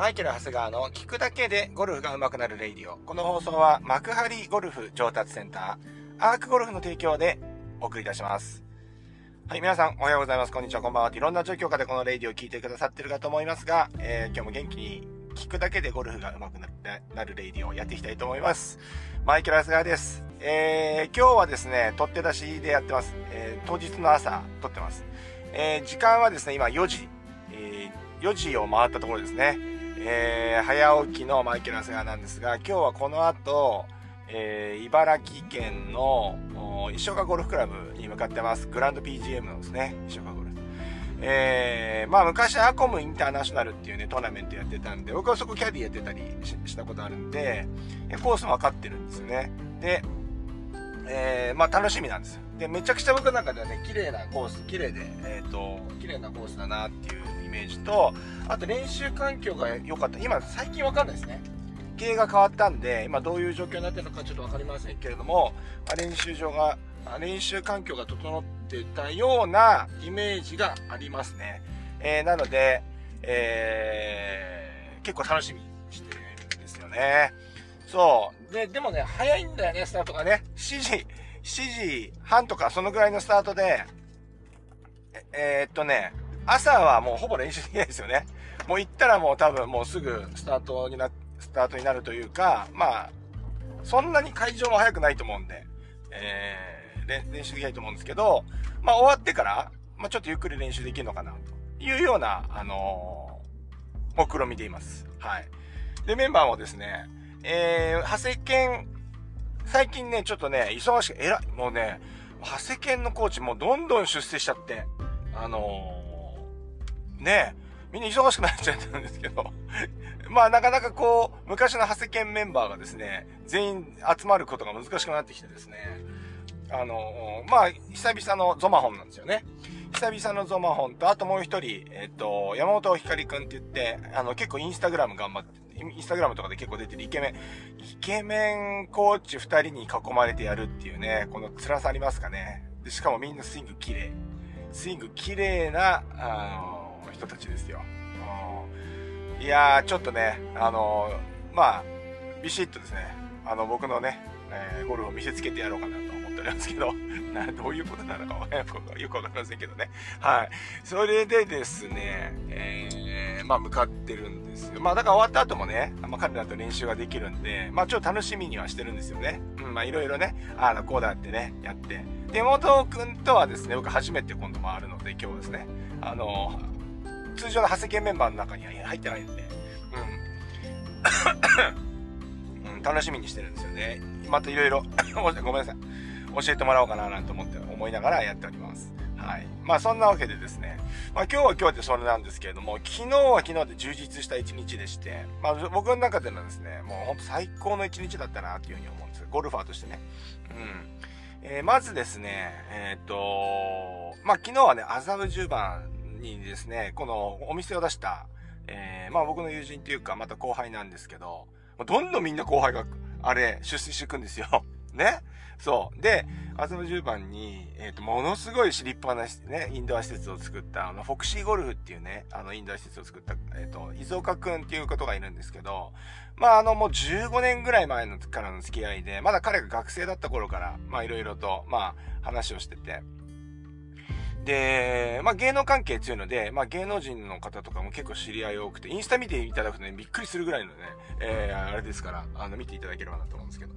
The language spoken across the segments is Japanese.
マイケル・ハスガーの聞くだけでゴルフが上手くなる radio。この放送は幕張ゴルフ上達センター、アークゴルフの提供でお送りいたします。はい、皆さんおはようございます。こんにちは、こんばんは。いろんな状況下でこのレイディオを聞いてくださってるかと思いますが、えー、今日も元気に聞くだけでゴルフが上手くなるレイディオをやっていきたいと思います。マイケル・ハスガーです。えー、今日はですね、取って出しでやってます。えー、当日の朝、撮ってます。えー、時間はですね、今4時、えー、4時を回ったところですね。えー、早起きのマイケル・アセガなんですが、今日はこの後、えー、茨城県の石岡ゴルフクラブに向かってます。グランド PGM のですね、石岡ゴルフ。えー、まあ昔アコムインターナショナルっていうね、トーナメントやってたんで、僕はそこキャディやってたりしたことあるんで、コースも分かってるんですよね。で、え、まあ楽しみなんですよ。で、めちゃくちゃ僕の中ではね、綺麗なコース、綺麗で、えっ、ー、と、綺麗なコースだなっていうイメージと、あと練習環境が良かった。今、最近わかんないですね。経営が変わったんで、今どういう状況になってるのかちょっと分かりませんけれども、練習場が、練習環境が整ってたようなイメージがありますね。えー、なので、えー、結構楽しみにしてるんですよね。そう。で、でもね、早いんだよね、スタートがね。7時、7時半とかそのぐらいのスタートで、ええー、っとね、朝はもうほぼ練習できないですよね。もう行ったらもう多分もうすぐスタートにな、スタートになるというか、まあ、そんなに会場も早くないと思うんで、えー、練習できないと思うんですけど、まあ終わってから、まあちょっとゆっくり練習できるのかな、というような、あのー、目論見でいます。はい。で、メンバーもですね、えー、長谷健、最近ね、ちょっとね、忙しく、えらい、もうね、長谷健のコーチもどんどん出世しちゃって、あのー、ね、みんな忙しくなっちゃってるんですけど まあなかなかこう、昔の長谷健メンバーがですね、全員集まることが難しくなってきてですね、あのー、まあ、久々のゾマホンなんですよね。久々のゾマホンと、あともう一人、えっ、と、山本ひかりくんって言って、あの、結構インスタグラム頑張って、インスタグラムとかで結構出てるイケメン、イケメンコーチ二人に囲まれてやるっていうね、この辛さありますかね。で、しかもみんなスイング綺麗。スイング綺麗な、あの人たちですよ。いやー、ちょっとね、あのー、まあ、ビシッとですね、あの、僕のね、えー、ゴルフを見せつけてやろうかなと思っておりますけど、な、どういうことなのかよくわかりませんけどね。はい。それでですね、えー、まあ、向かってるんですよ。まあ、だから終わった後もね、まあ、彼らと練習ができるんで、まあ、ちょっと楽しみにはしてるんですよね。うん、まあ、いろいろね、あの、こうだってね、やって。で、元くんとはですね、僕初めて今度回るので、今日ですね、あの、通常の長谷系メンバーの中には入ってないんで、うん。うん、楽しみにしてるんですよね。またいろいろ、ごめんなさい。教えてもらおうかななんて思って、思いながらやっております。はい。まあそんなわけでですね、まあ今日は今日でそれなんですけれども、昨日は昨日で充実した一日でして、まあ僕の中でのですね、もうほんと最高の一日だったなっていうふうに思うんですゴルファーとしてね。うん。えー、まずですね、えっ、とまあ昨日はね、麻布十番にですね、このお店を出した、えー、まあ僕の友人っていうか、また後輩なんですけど、どんどんみんな後輩が、あれ、出世していくんですよ。ねそう。で、麻布十番に、えっ、ー、と、ものすごい尻っぱなしね、インドア施設を作った、あの、フォクシーゴルフっていうね、あの、インドア施設を作った、えっ、ー、と、伊豆岡くんっていうことがいるんですけど、まあ、あの、もう15年ぐらい前のからの付き合いで、まだ彼が学生だった頃から、まあ、いろいろと、まあ、話をしてて、で、まあ芸能関係強いので、まあ芸能人の方とかも結構知り合い多くて、インスタ見ていただくとね、びっくりするぐらいのね、えー、あれですから、あの、見ていただければなと思うんですけど。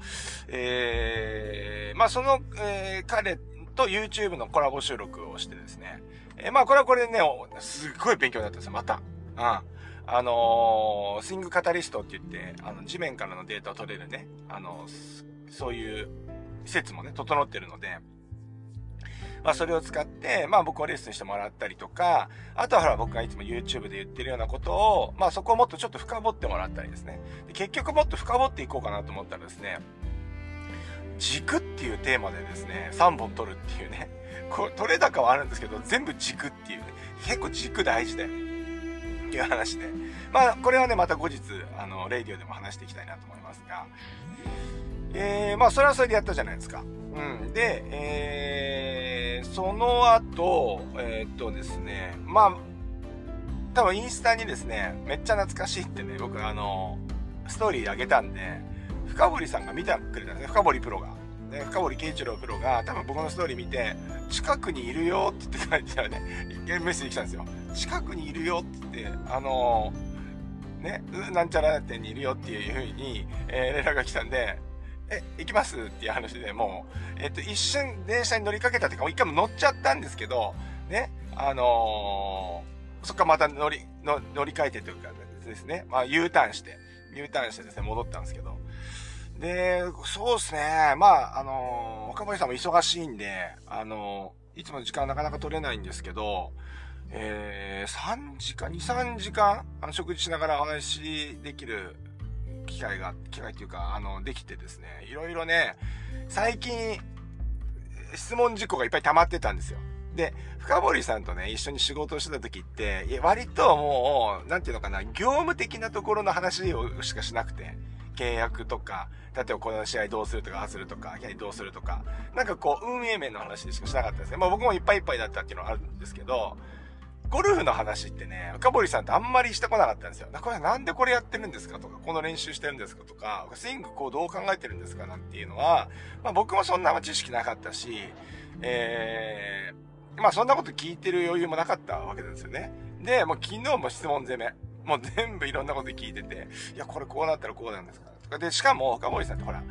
えー、まあその、えー、彼と YouTube のコラボ収録をしてですね、えー、まあこれはこれね、すっごい勉強になったんですよ、また。うん。あのー、スイングカタリストって言って、あの、地面からのデータを取れるね、あの、そういう施設もね、整ってるので、まあそれを使って、まあ僕をレッスンしてもらったりとか、あとはほら僕がいつも YouTube で言ってるようなことを、まあそこをもっとちょっと深掘ってもらったりですね。で結局もっと深掘っていこうかなと思ったらですね、軸っていうテーマでですね、3本取るっていうね、こ取れ高はあるんですけど、全部軸っていうね、結構軸大事だよね。っていう話で。まあ、これはね、また後日、あの、レイディオでも話していきたいなと思いますが、えー、まあ、それはそれでやったじゃないですか。うん。で、えー、その後、えー、っとですね、まあ、多分インスタにですね、めっちゃ懐かしいってね、僕あの、ストーリーあげたんで、深堀さんが見てくれたんですね、深堀プロが。で、深堀圭一郎プロが多分僕のストーリー見て、近くにいるよって言って書いてたらね一見、メッセージ来たんですよ。近くにいるよって言って、あのね、なんちゃら店にいるよっていう風に、えー、連絡が来たんで、え、行きますっていう話でもう、えっと、一瞬電車に乗りかけたっていうか、一回も乗っちゃったんですけど、ね、あのー、そっからまた乗り、乗り換えてというかですね、まあ U ターンして、U ターンしてですね、戻ったんですけど、で、そうですね。まあ、あのー、若林さんも忙しいんで、あのー、いつも時間なかなか取れないんですけど、えー、3時間、2、3時間、あの、食事しながらお話できる機会が、機会っていうか、あの、できてですね、いろいろね、最近、質問事項がいっぱい溜まってたんですよ。で、深堀さんとね、一緒に仕事をしてた時って、割ともう、なんていうのかな、業務的なところの話をしかしなくて、契約とか、例えばこの試合どうするとか、ああするとか、キャリどうするとか、なんかこう、運営面の話でしかしなかったですね。まあ僕もいっぱいいっぱいだったっていうのはあるんですけど、ゴルフの話ってね、深堀さんってあんまりしてこなかったんですよ。これなんでこれやってるんですかとか、この練習してるんですかとか、スイングこうどう考えてるんですかなんていうのは、まあ僕もそんな知識なかったし、えー、まあそんなこと聞いてる余裕もなかったわけですよね。で、もう昨日も質問攻め。もう全部いろんなこと聞いてて、いや、これこうなったらこうなんですかとか。で、しかも、深堀さんってほら、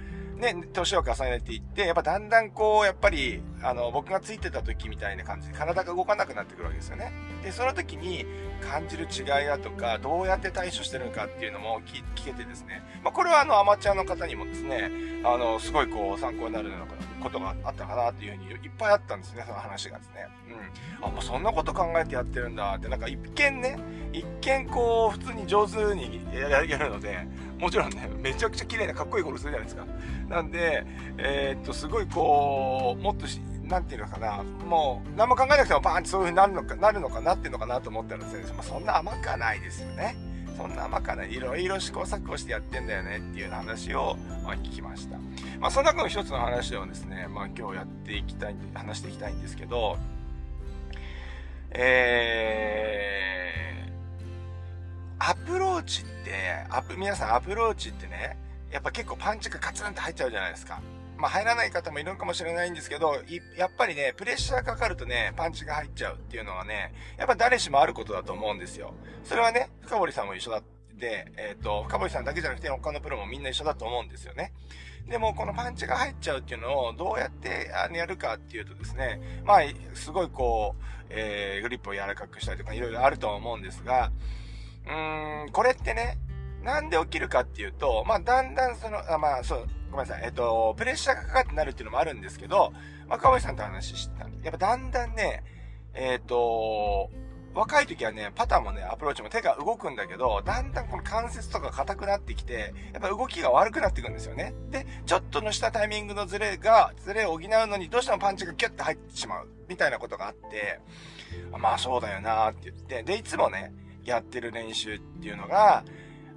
ね、年を重ねていって、やっぱだんだんこう、やっぱり、あの、僕がついてた時みたいな感じで体が動かなくなってくるわけですよね。で、その時に感じる違いだとか、どうやって対処してるのかっていうのも聞けてですね、まあ、これはあの、アマチュアの方にもですね、あの、すごいこう、参考になるようなことがあったかなっていうふうにいっぱいあったんですね、その話がですね。うん。あ、もうそんなこと考えてやってるんだって、なんか一見ね、一見こう、普通に上手にやるので、もちろんね、めちゃくちゃ綺麗なかっこいいゴルフするじゃないですか。なんで、えー、っと、すごいこう、もっとし、なんていうのかな、もう、何も考えなくてもバーンってそういう風になるのか、なるのかなっていうのかなと思ったらですね、まあ、そんな甘くはないですよね。そんな甘くはない。いろいろ試行錯誤してやってんだよねっていう話を、まあ、聞きました。まあ、その中の一つの話をですね、まあ、今日やっていきたい、話していきたいんですけど、えー、アプローチって、アプ、皆さんアプローチってね、やっぱ結構パンチがカツンって入っちゃうじゃないですか。まあ入らない方もいるかもしれないんですけど、やっぱりね、プレッシャーかかるとね、パンチが入っちゃうっていうのはね、やっぱ誰しもあることだと思うんですよ。それはね、深堀さんも一緒だって、えっ、ー、と、深堀さんだけじゃなくて他のプロもみんな一緒だと思うんですよね。でも、このパンチが入っちゃうっていうのをどうやってやるかっていうとですね、まあ、すごいこう、えー、グリップを柔らかくしたりとかいろいろあるとは思うんですが、うーん、これってね、なんで起きるかっていうと、まあ、だんだんその、あまあ、そう、ごめんなさい、えっと、プレッシャーがかかってなるっていうのもあるんですけど、まあ、川さんと話してたんで、やっぱだんだんね、えっ、と、若い時はね、パターンもね、アプローチも手が動くんだけど、だんだんこの関節とか硬くなってきて、やっぱ動きが悪くなっていくんですよね。で、ちょっとのしたタイミングのズレが、ズレを補うのにどうしてもパンチがギュッと入ってしまう、みたいなことがあって、まあそうだよなーって言って、で、いつもね、やってる練習っていうのが、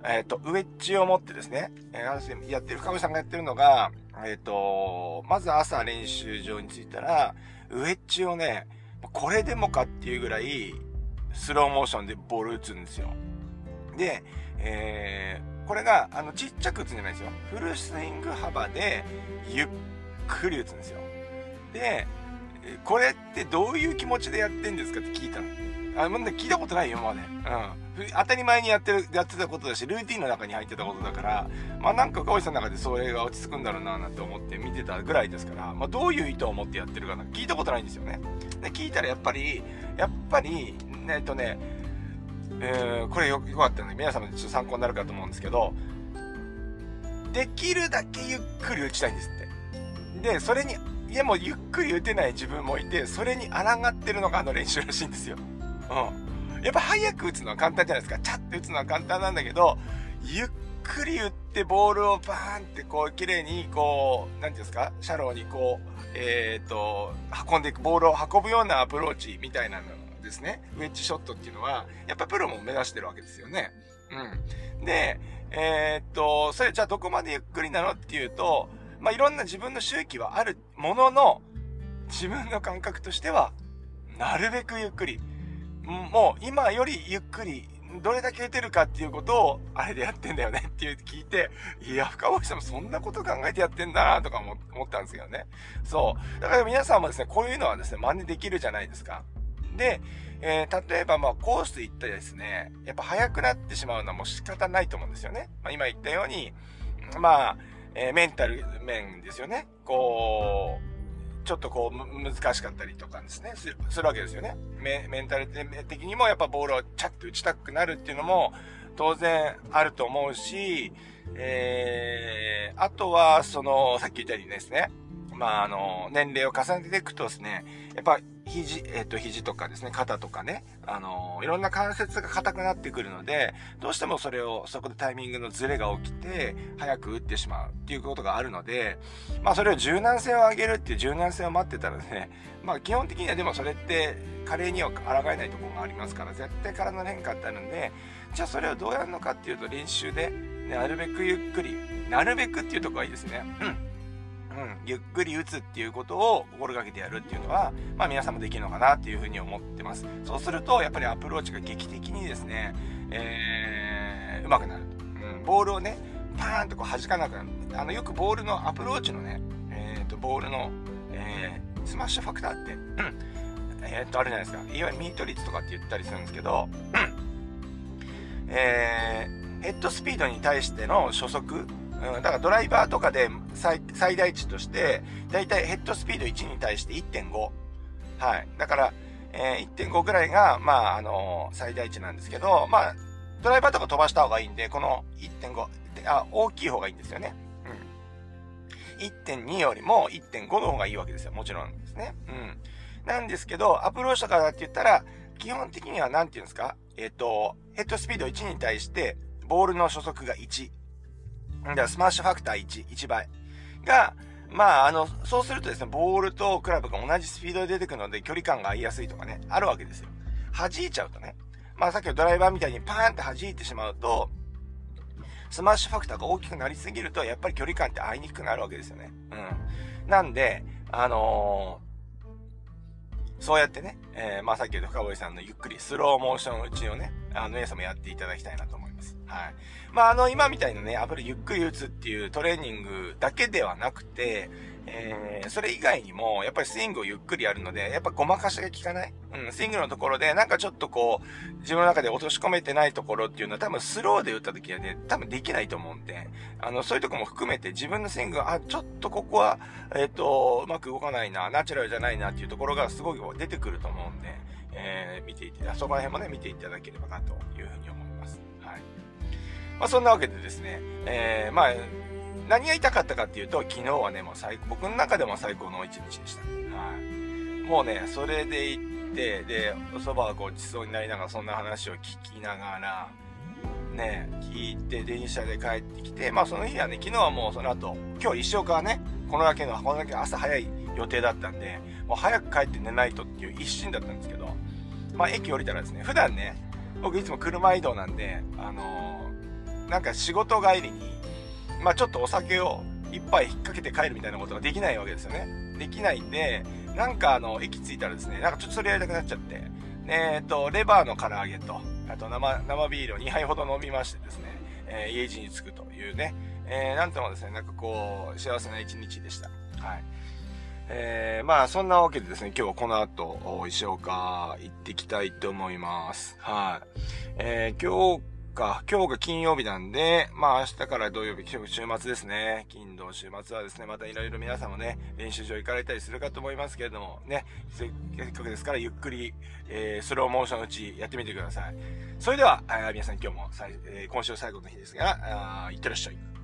えっ、ー、と、ウェッジを持ってですね、えー、やってる、深見さんがやってるのが、えっ、ー、と、まず朝練習場に着いたら、ウェッジをね、これでもかっていうぐらい、スローモーションでボール打つんですよ。で、えー、これが、あの、ちっちゃく打つんじゃないですよ。フルスイング幅で、ゆっくり打つんですよ。で、これってどういう気持ちでやってんですかって聞いたの。あ、まだ聞いたことないよ、今まで。うん。当たり前にやってる、やってたことだし、ルーティンの中に入ってたことだから、まあなんか、川内さんの中でそれが落ち着くんだろうな、なんて思って見てたぐらいですから、まあどういう意図を持ってやってるかな、聞いたことないんですよね。で、聞いたらやっぱり、やっぱり、ねえっとね、えー、これよよかったので、皆様ちょっと参考になるかと思うんですけど、できるだけゆっくり打ちたいんですって。で、それに、いやもうゆっくり打てない自分もいて、それに抗ってるのがあの練習らしいんですよ。うん。やっぱ早く打つのは簡単じゃないですか。チャッて打つのは簡単なんだけど、ゆっくり打ってボールをバーンってこう綺麗にこう、なんていうんですか、シャローにこう、えっ、ー、と、運んでいく、ボールを運ぶようなアプローチみたいなのですね。ウェッジショットっていうのは、やっぱプロも目指してるわけですよね。うん。で、えー、っと、それじゃあどこまでゆっくりなのっていうと、まあ、いろんな自分の周期はあるものの、自分の感覚としては、なるべくゆっくり。もう今よりゆっくり、どれだけ打てるかっていうことを、あれでやってんだよねっていう聞いて、いや、深堀さんもそんなこと考えてやってんだなとか思ったんですけどね。そう。だから皆さんもですね、こういうのはですね、真似できるじゃないですか。で、えー、例えばまあコース行ったりですね、やっぱ速くなってしまうのはもう仕方ないと思うんですよね。まあ、今言ったように、まあ、えー、メンタル面ですよね。こう、ちょっとこう、難しかったりとかですね、するわけですよね。メメンタル的にもやっぱボールをチャッと打ちたくなるっていうのも当然あると思うし、えー、あとは、その、さっき言ったようにですね、まあ、あの、年齢を重ねていくとですね、やっぱ肘、えっ、と、肘とかですね、肩とかね、あの、いろんな関節が硬くなってくるので、どうしてもそれを、そこでタイミングのズレが起きて、早く打ってしまうっていうことがあるので、まあ、それを柔軟性を上げるっていう柔軟性を待ってたらね、まあ、基本的にはでもそれって、加齢には抗えないところがありますから、絶対体の変化ってあるんで、じゃあそれをどうやるのかっていうと、練習で、ね、なるべくゆっくり、なるべくっていうところがいいですね。うん。うん、ゆっくり打つっていうことを心がけてやるっていうのは、まあ皆さんもできるのかなっていうふうに思ってます。そうすると、やっぱりアプローチが劇的にですね、えー、上手くなる。うん、ボールをね、パーンとこう弾かなくなる。あの、よくボールのアプローチのね、えっ、ー、と、ボールの、えー、スマッシュファクターって、うん、えー、っと、あるじゃないですか。いわゆるミート率とかって言ったりするんですけど、うん、えー、ヘッドスピードに対しての初速、うん、だからドライバーとかで最最大値として、だいたいヘッドスピード1に対して1.5。はい。だから、えー、1.5ぐらいが、まあ、あのー、最大値なんですけど、まあ、ドライバーとか飛ばした方がいいんで、この1.5、あ、大きい方がいいんですよね。うん。1.2よりも1.5の方がいいわけですよ。もちろんですね。うん。なんですけど、アプローチとかだって言ったら、基本的には何て言うんですか？えっ、ー、と、ヘッドスピード1に対して、ボールの初速が1。だからスマッシュファクター1、1倍。が、まあ、あの、そうするとですね、ボールとクラブが同じスピードで出てくるので、距離感が合いやすいとかね、あるわけですよ。弾いちゃうとね。まあ、さっきのドライバーみたいにパーンって弾いてしまうと、スマッシュファクターが大きくなりすぎると、やっぱり距離感って合いにくくなるわけですよね。うん。なんで、あのー、そうやってね、えー、まあさっき言った深堀さんのゆっくりスローモーション打ちをね、あの、皆さんもやっていただきたいなと思います。はい。まあ、あの、今みたいなね、アプリゆっくり打つっていうトレーニングだけではなくて、えー、それ以外にも、やっぱりスイングをゆっくりやるので、やっぱごまかしが効かない？うん、スイングのところで、なんかちょっとこう、自分の中で落とし込めてないところっていうのは多分スローで打った時はね、多分できないと思うんで、あの、そういうとこも含めて自分のスイングが、あ、ちょっとここは、えっ、ー、と、うまく動かないな、ナチュラルじゃないなっていうところがすごい出てくると思うんで、えー、見ていて、そこら辺もね、見ていただければなというふうに思います。まあ、そんなわけでですね、えー、まあ、何が言いたかったかっていうと、昨日はね、もう最高、僕の中でも最高の一日でした。はい。もうね、それで行って、で、お蕎麦がごちそうになりながら、そんな話を聞きながら、ね、聞いて、電車で帰ってきて、まあその日はね、昨日はもうその後、今日石岡はね、このだけの、このだけ朝早い予定だったんで、もう早く帰って寝ないとっていう一心だったんですけど、まあ駅降りたらですね、普段ね、僕いつも車移動なんで、あのー、なんか仕事帰りに、まあちょっとお酒を一杯引っ掛けて帰るみたいなことができないわけですよね。できないんで、なんかあの、駅着いたらですね、なんかちょっとそれやりたくなっちゃって、えっ、ー、と、レバーの唐揚げと、あと生、生ビールを2杯ほど飲みましてですね、えー、家路に着くというね、えー、なんともですね、なんかこう、幸せな一日でした。はい。えー、まあそんなわけでですね、今日はこの後、石岡行ってきたいと思います。はい。えー、今日か、今日が金曜日なんで、まあ明日から土曜日、週末ですね。金土週末はですね、またいろいろ皆さんもね、練習場行かれたりするかと思いますけれども、ね、せっかくですからゆっくり、えー、スローモーションのうちやってみてください。それでは、皆さん今日も、えー、今週最後の日ですが、いってらっしゃい。